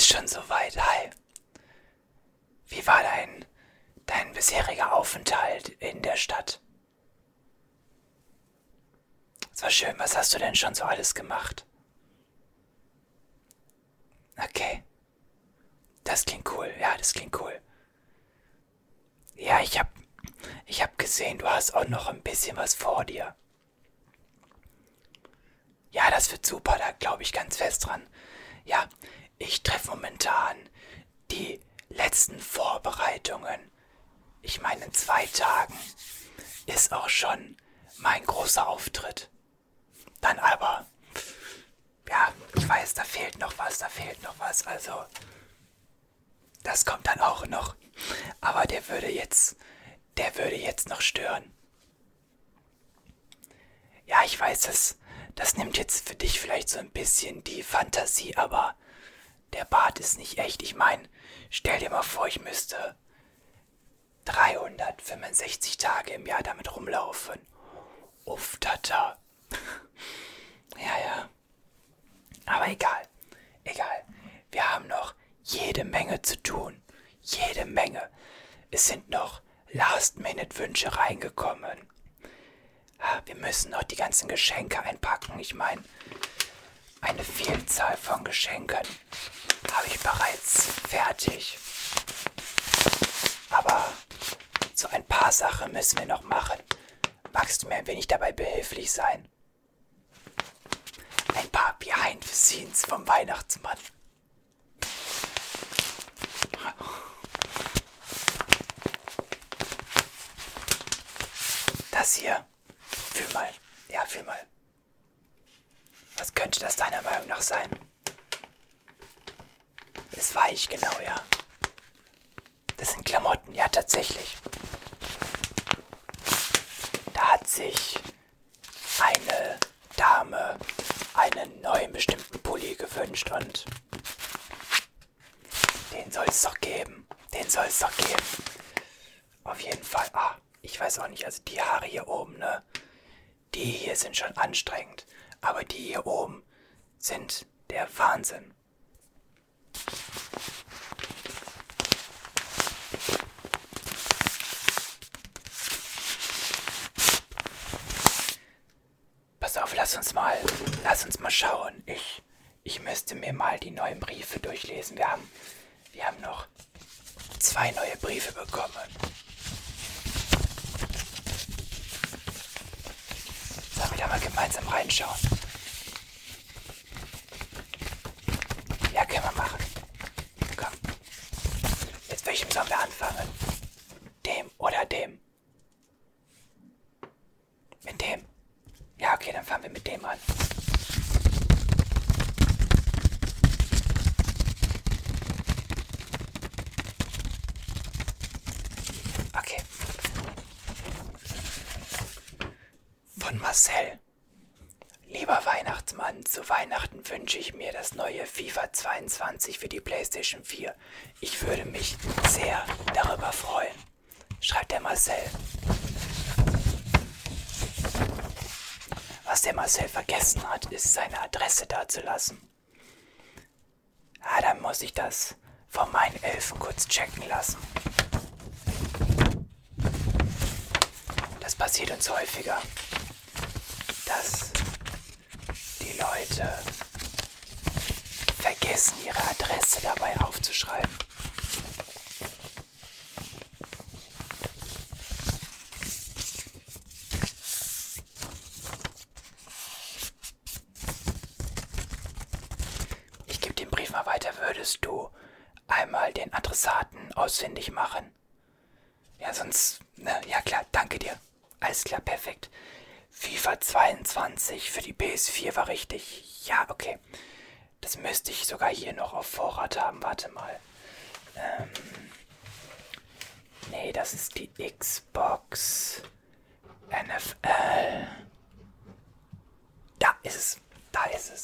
ist schon soweit. Hi. Wie war dein, dein bisheriger Aufenthalt in der Stadt? Es war schön. Was hast du denn schon so alles gemacht? Okay. Das klingt cool. Ja, das klingt cool. Ja, ich hab, ich hab gesehen, du hast auch noch ein bisschen was vor dir. Ja, das wird super, da glaube ich ganz fest dran. Ja, ich treffe momentan die letzten Vorbereitungen. Ich meine, in zwei Tagen ist auch schon mein großer Auftritt. Dann aber, ja, ich weiß, da fehlt noch was, da fehlt noch was. Also, das kommt dann auch noch. Aber der würde jetzt, der würde jetzt noch stören. Ja, ich weiß, das, das nimmt jetzt für dich vielleicht so ein bisschen die Fantasie, aber der Bart ist nicht echt. Ich meine, stell dir mal vor, ich müsste 365 Tage im Jahr damit rumlaufen. Uff, tata. ja, ja. Aber egal. Egal. Wir haben noch jede Menge zu tun. Jede Menge. Es sind noch Last-Minute-Wünsche reingekommen. Ah, wir müssen noch die ganzen Geschenke einpacken. Ich meine, eine Vielzahl von Geschenken habe ich bereits fertig. Aber so ein paar Sachen müssen wir noch machen. Magst du mir ein wenig dabei behilflich sein? Ein paar Behind the Scenes vom Weihnachtsmann. Das hier. Fühl mal. Ja, fühl mal. Was könnte das deiner Meinung nach sein? Ist weich, genau, ja. Das sind Klamotten, ja, tatsächlich. Da hat sich eine Dame einen neuen bestimmten Pulli gewünscht und den soll es doch geben. Den soll es doch geben. Auf jeden Fall. Ah, ich weiß auch nicht, also die Haare hier oben, ne? Die hier sind schon anstrengend. Aber die hier oben sind der Wahnsinn. Pass auf, lass uns mal, lass uns mal schauen. Ich, ich müsste mir mal die neuen Briefe durchlesen. Wir haben, wir haben noch zwei neue Briefe bekommen. Sollen wir da mal gemeinsam reinschauen? Ja, können wir machen. Komm. Welchem sollen wir anfangen? Dem oder dem? Mit dem? Ja, okay, dann fangen wir mit dem an. Okay. Von Marcel. Lieber Weihnachtsmann, zu Weihnachten wünsche ich mir das neue FIFA 22 für die PlayStation 4. Ich würde mich sehr darüber freuen. Schreibt der Marcel. Was der Marcel vergessen hat, ist seine Adresse dazulassen. Ah, dann muss ich das von meinen Elfen kurz checken lassen. Das passiert uns häufiger, dass Leute vergessen, ihre Adresse dabei aufzuschreiben. Ich gebe den Brief mal weiter. Würdest du einmal den Adressaten ausfindig machen? Ja, sonst. Ne, ja klar, danke dir. Alles klar, perfekt. FIFA 22 für die PS4 war richtig. Ja, okay. Das müsste ich sogar hier noch auf Vorrat haben. Warte mal. Ähm. Nee, das ist die Xbox NFL. Da ist es. Da ist es.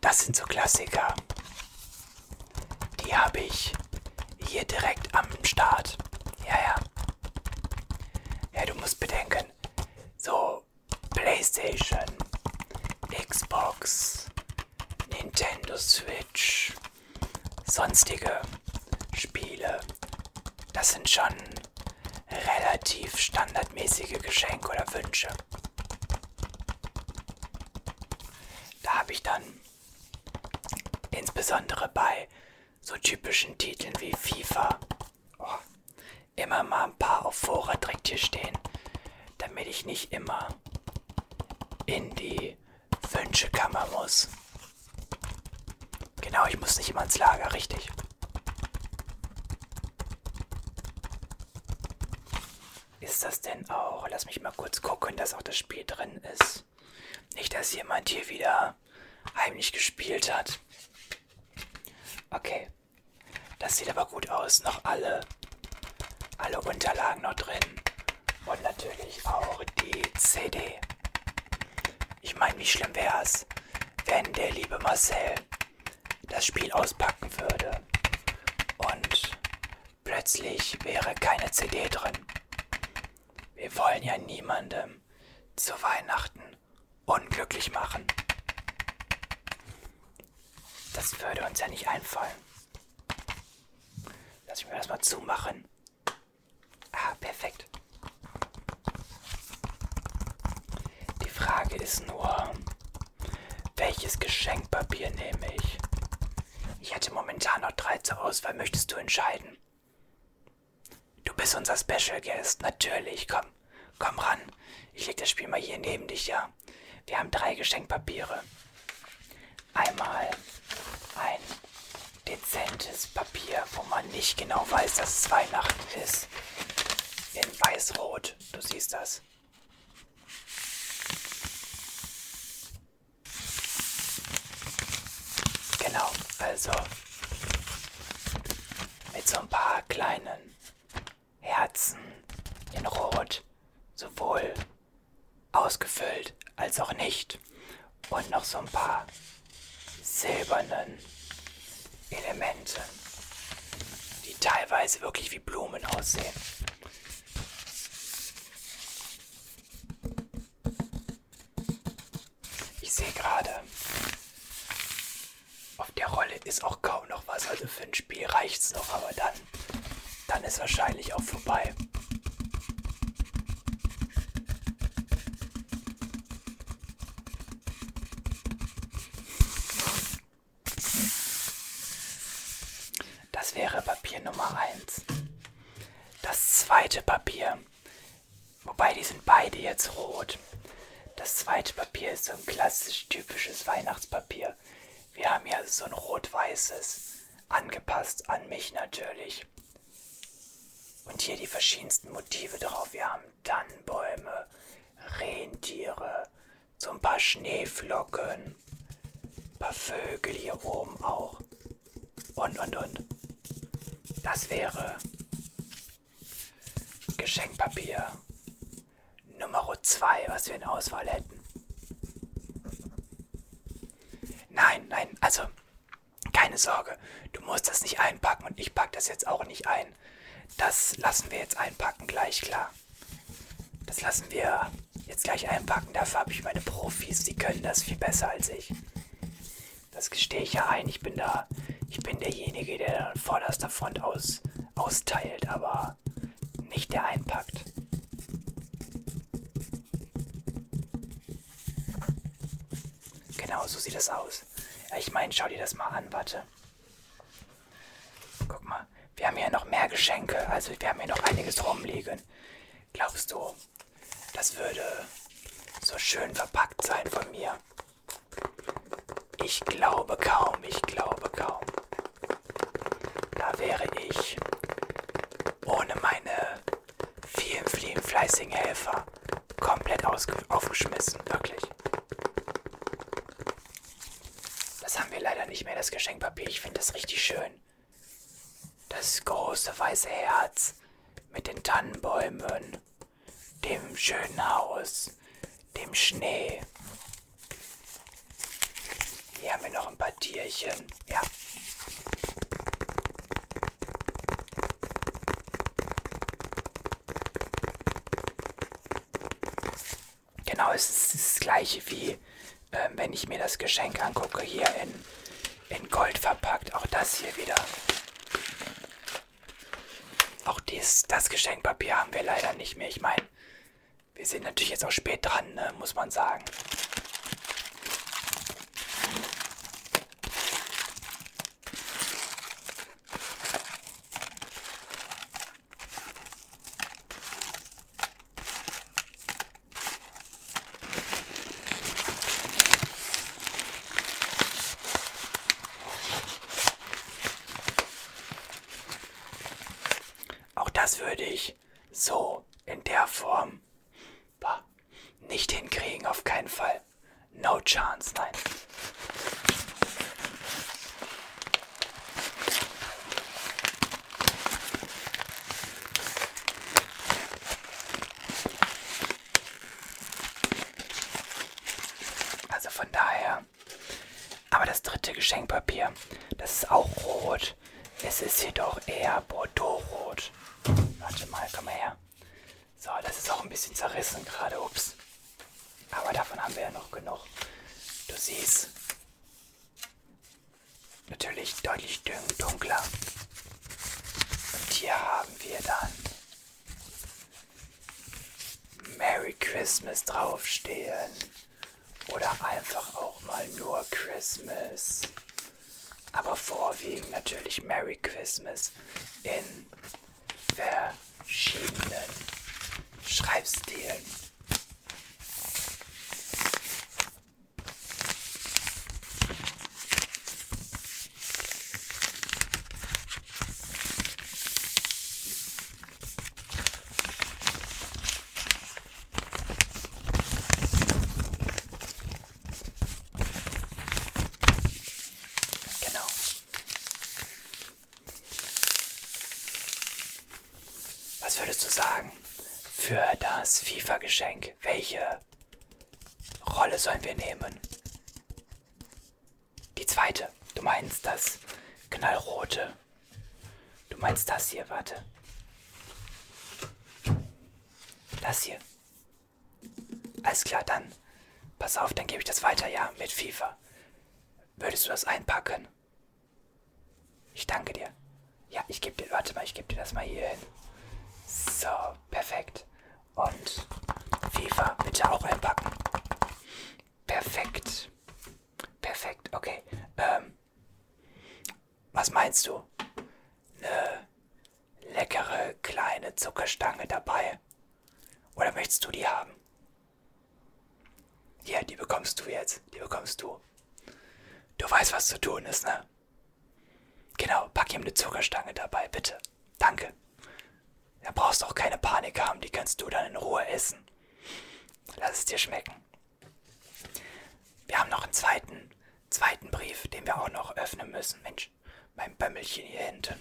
Das sind so Klassiker. Die habe ich hier direkt am Start. Ja, ja. Ja, du musst bedenken, so PlayStation, Xbox, Nintendo. Switch, sonstige Spiele, das sind schon relativ standardmäßige Geschenke oder Wünsche. Da habe ich dann insbesondere bei so typischen Titeln wie FIFA oh, immer mal ein paar auf Vorrat direkt hier stehen, damit ich nicht immer in die Wünschekammer muss. Genau, ich muss nicht immer ins Lager, richtig. Ist das denn auch? Lass mich mal kurz gucken, dass auch das Spiel drin ist. Nicht, dass jemand hier wieder heimlich gespielt hat. Okay. Das sieht aber gut aus. Noch alle, alle Unterlagen noch drin. Und natürlich auch die CD. Ich meine, wie schlimm wäre es, wenn der liebe Marcel das Spiel auspacken würde und plötzlich wäre keine CD drin. Wir wollen ja niemandem zu Weihnachten unglücklich machen. Das würde uns ja nicht einfallen. Lass mich mir das mal zumachen. Ah, perfekt. Die Frage ist nur, welches Geschenkpapier nehme ich? Ich hätte momentan noch drei zur Auswahl. Möchtest du entscheiden? Du bist unser Special Guest. Natürlich. Komm, komm ran. Ich leg das Spiel mal hier neben dich, ja? Wir haben drei Geschenkpapiere. Einmal ein dezentes Papier, wo man nicht genau weiß, dass es Weihnachten ist. In weiß-rot. Du siehst das. Genau, also mit so ein paar kleinen Herzen in Rot, sowohl ausgefüllt als auch nicht. Und noch so ein paar silbernen Elementen, die teilweise wirklich wie Aussehen. Ich sehe gerade, auf der Rolle ist auch kaum noch was, also für ein Spiel reicht's noch, aber dann, dann ist wahrscheinlich auch vorbei. Das wäre Papier Nummer 1. Das zweite Papier, wobei die sind beide jetzt rot. Das zweite Papier ist so ein klassisch typisches Weihnachtspapier. Wir haben hier so ein rot-weißes, angepasst an mich natürlich. Und hier die verschiedensten Motive drauf. Wir haben Tannenbäume, Rentiere, so ein paar Schneeflocken, ein paar Vögel hier oben auch. Und, und, und. Das wäre Geschenkpapier Nummer 2, was wir in Auswahl hätten. Nein, nein, also keine Sorge, du musst das nicht einpacken und ich pack das jetzt auch nicht ein. Das lassen wir jetzt einpacken, gleich klar. Das lassen wir jetzt gleich einpacken, dafür habe ich meine Profis, die können das viel besser als ich. Das gestehe ich ja ein, ich bin da, ich bin derjenige, der dann vorderster Front aus, austeilt, aber nicht der einpackt. Genau, so sieht das aus. Ja, ich meine, schau dir das mal an, warte. Guck mal, wir haben hier noch mehr Geschenke, also wir haben hier noch einiges rumliegen. Glaubst du, das würde so schön verpackt sein von mir? Ich glaube kaum, ich glaube kaum. Da wäre ich fleißigen Helfer komplett aufgeschmissen, wirklich. Das haben wir leider nicht mehr, das Geschenkpapier. Ich finde das richtig schön. Das große weiße Herz mit den Tannenbäumen, dem schönen Haus, dem Schnee. Hier haben wir noch ein paar Tierchen. Ja. Genau, es ist das gleiche wie äh, wenn ich mir das Geschenk angucke hier in in Gold verpackt. Auch das hier wieder. Auch dies, das Geschenkpapier haben wir leider nicht mehr. Ich meine, wir sind natürlich jetzt auch spät dran, ne, muss man sagen. Auch das würde ich so in der Form bah, nicht hinkriegen, auf keinen Fall. No chance, nein. Also von daher. Aber das dritte Geschenkpapier, das ist auch rot. Es ist jedoch eher Bordeaux-rot. Warte mal, komm mal her. So, das ist auch ein bisschen zerrissen gerade, ups. Aber davon haben wir ja noch genug. Du siehst. Natürlich deutlich dunkler. Und hier haben wir dann Merry Christmas draufstehen. Oder einfach auch mal nur Christmas. Aber vorwiegend natürlich Merry Christmas in verschiedenen Schreibstilen. Genau. Was würdest du sagen für FIFA-Geschenk? Welche Rolle sollen wir nehmen? Die zweite. Du meinst das knallrote. Du meinst das hier, warte. Das hier. Alles klar, dann. Pass auf, dann gebe ich das weiter, ja, mit FIFA. Würdest du das einpacken? Ich danke dir. Ja, ich gebe dir, warte mal, ich gebe dir das mal hier hin. So, perfekt. Und FIFA bitte auch einpacken. Perfekt. Perfekt, okay. Ähm, was meinst du? Eine leckere kleine Zuckerstange dabei? Oder möchtest du die haben? Hier, die bekommst du jetzt. Die bekommst du. Du weißt, was zu tun ist, ne? Genau, pack ihm eine Zuckerstange dabei, bitte. Danke. Da brauchst du auch keine Panik haben, die kannst du dann in Ruhe essen. Lass es dir schmecken. Wir haben noch einen zweiten, zweiten Brief, den wir auch noch öffnen müssen. Mensch, mein Bömmelchen hier hinten.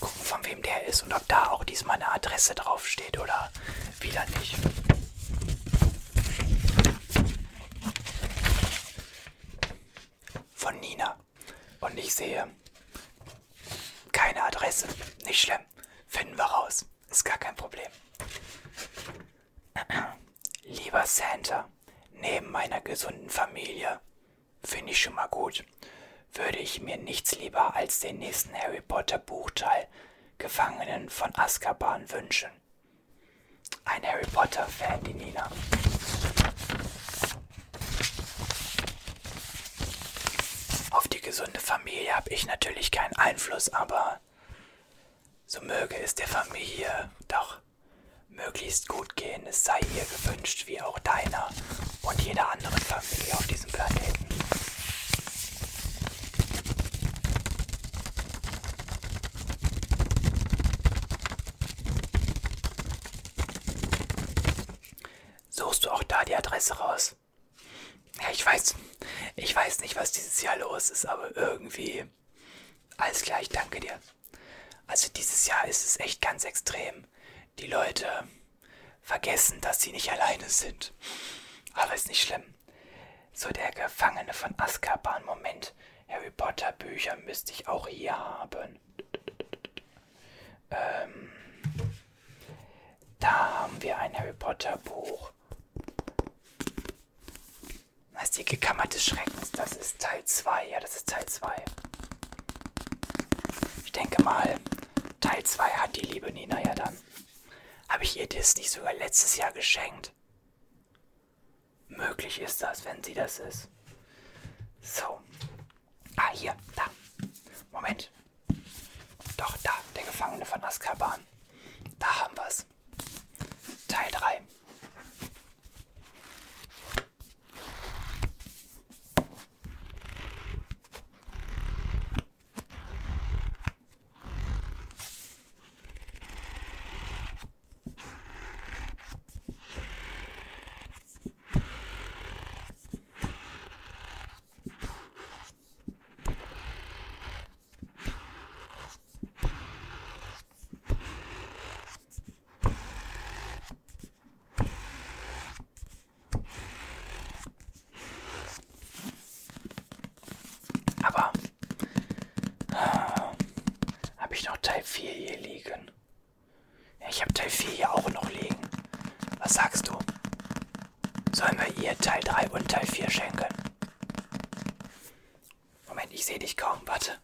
Gucken, von wem der ist und ob da auch diesmal eine Adresse draufsteht oder wieder nicht. Von Nina. Und ich sehe keine Adresse. Nicht schlimm. Finden wir raus. Ist gar kein Problem. Lieber Santa, neben meiner gesunden Familie, finde ich schon mal gut, würde ich mir nichts lieber als den nächsten Harry Potter Buchteil Gefangenen von Azkaban wünschen. Ein Harry Potter Fan, die Nina. Auf die gesunde Familie habe ich natürlich keinen Einfluss, aber so möge es der Familie doch möglichst gut gehen. Es sei ihr gewünscht, wie auch deiner und jeder anderen Familie auf diesem Planeten. Suchst du auch da die Adresse raus? Ja, ich weiß, ich weiß nicht, was dieses Jahr los ist, aber irgendwie. Alles klar, ich danke dir. Also dieses Jahr ist es echt ganz extrem. Die Leute vergessen, dass sie nicht alleine sind. Aber ist nicht schlimm. So der Gefangene von Azkaban. Moment, Harry Potter Bücher müsste ich auch hier haben. Ähm, da haben wir ein Harry Potter Buch. Das ist die Kammer des Schreckens. Das ist Teil 2. Ja, das ist Teil 2. Ich denke mal, Teil 2 hat die liebe Nina ja dann. Habe ich ihr das nicht sogar letztes Jahr geschenkt? Möglich ist das, wenn sie das ist. So. Ah, hier, da. Moment. Doch, da, der Gefangene von Azkaban. Da haben wir's. Teil 3. Aber äh, habe ich noch Teil 4 hier liegen? Ich habe Teil 4 hier auch noch liegen. Was sagst du? Sollen wir ihr Teil 3 und Teil 4 schenken? Moment, ich sehe dich kaum. Warte.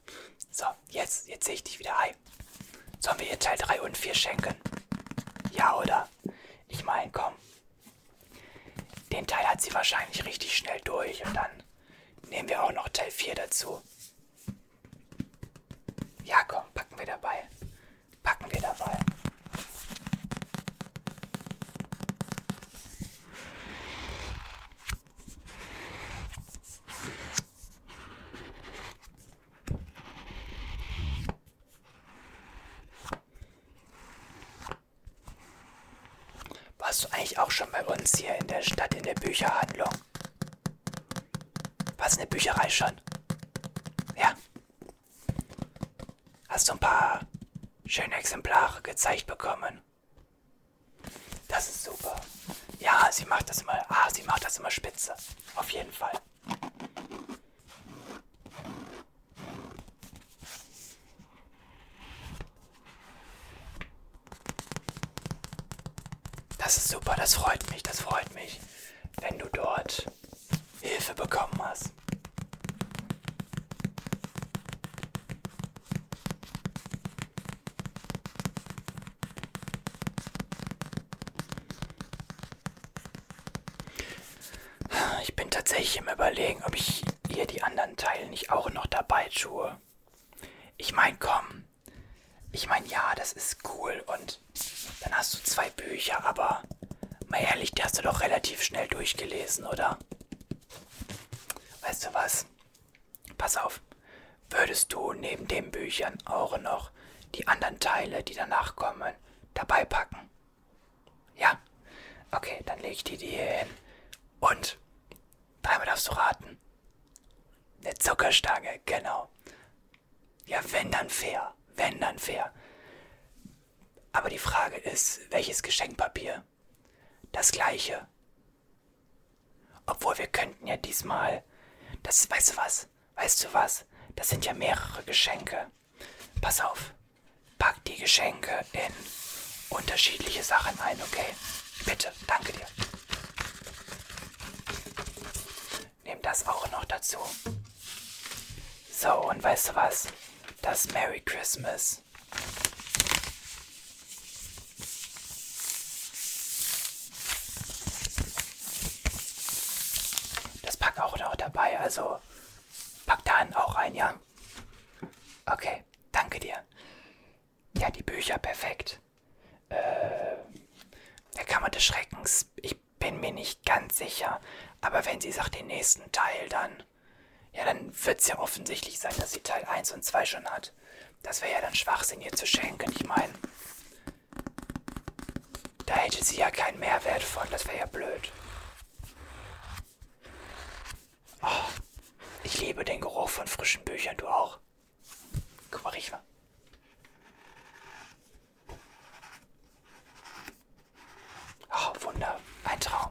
So, jetzt, jetzt sehe ich dich wieder. Hi. Sollen wir ihr Teil 3 und 4 schenken? Ja, oder? Ich meine, komm. Den Teil hat sie wahrscheinlich richtig schnell durch und dann nehmen wir auch noch Teil 4 dazu. Ja, komm, dabei. Packen wir dabei. Warst du eigentlich auch schon bei uns hier in der Stadt in der Bücherhandlung? Was, eine Bücherei schon? Ja. Hast du ein paar schöne Exemplare gezeigt bekommen? Das ist super. Ja, sie macht das immer. Ah, sie macht das immer spitze. Auf jeden Fall. Das ist super, das freut mich, das freut mich, wenn du dort Hilfe bekommen hast. Ich bin tatsächlich im Überlegen, ob ich ihr die anderen Teile nicht auch noch dabei tue. Ich meine, komm. Ich meine, ja, das ist cool und dann hast du zwei Bücher, aber mal ehrlich, die hast du doch relativ schnell durchgelesen, oder? Weißt du was? Pass auf. Würdest du neben den Büchern auch noch die anderen Teile, die danach kommen, dabei packen? Ja? Okay, dann lege ich die dir hier hin. Und dreimal darfst du raten. Eine Zuckerstange, genau. Ja, wenn dann fair. Wenn dann fair. Aber die Frage ist, welches Geschenkpapier? Das gleiche. Obwohl wir könnten ja diesmal. Das, weißt du was? Weißt du was? Das sind ja mehrere Geschenke. Pass auf. Pack die Geschenke in unterschiedliche Sachen ein, okay? Bitte, danke dir. Das auch noch dazu. So, und weißt du was? Das Merry Christmas. Das pack auch noch dabei, also pack da auch ein, ja? Okay, danke dir. Ja, die Bücher, perfekt. Äh, der Kammer des Schreckens, ich bin mir nicht ganz sicher. Aber wenn sie sagt den nächsten Teil, dann... Ja, dann wird es ja offensichtlich sein, dass sie Teil 1 und 2 schon hat. Das wäre ja dann Schwachsinn, ihr zu schenken. Ich meine, da hätte sie ja keinen Mehrwert von. Das wäre ja blöd. Oh, ich liebe den Geruch von frischen Büchern. Du auch? Guck mal, riech mal. Oh, Wunder. Ein Traum.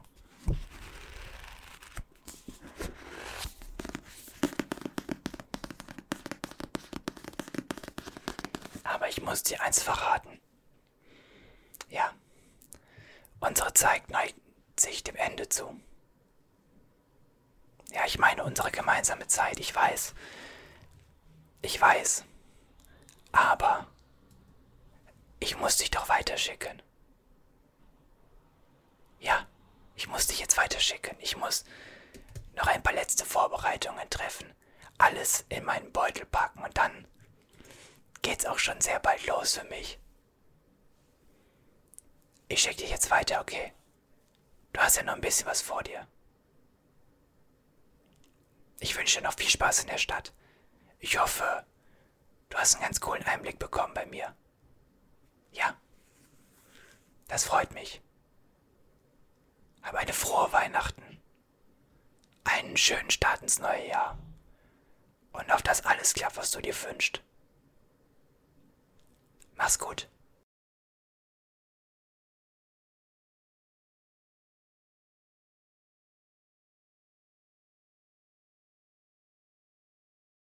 Aber ich muss dir eins verraten. Ja. Unsere Zeit neigt sich dem Ende zu. Ja, ich meine unsere gemeinsame Zeit, ich weiß. Ich weiß. Aber ich muss dich doch weiterschicken. Ja, ich muss dich jetzt weiterschicken. Ich muss noch ein paar letzte Vorbereitungen treffen. Alles in meinen Beutel geht's auch schon sehr bald los für mich. Ich schicke dich jetzt weiter, okay? Du hast ja noch ein bisschen was vor dir. Ich wünsche dir noch viel Spaß in der Stadt. Ich hoffe, du hast einen ganz coolen Einblick bekommen bei mir. Ja, das freut mich. Hab eine frohe Weihnachten. Einen schönen Start ins neue Jahr. Und auf das alles klappt, was du dir wünschst. Mach's gut.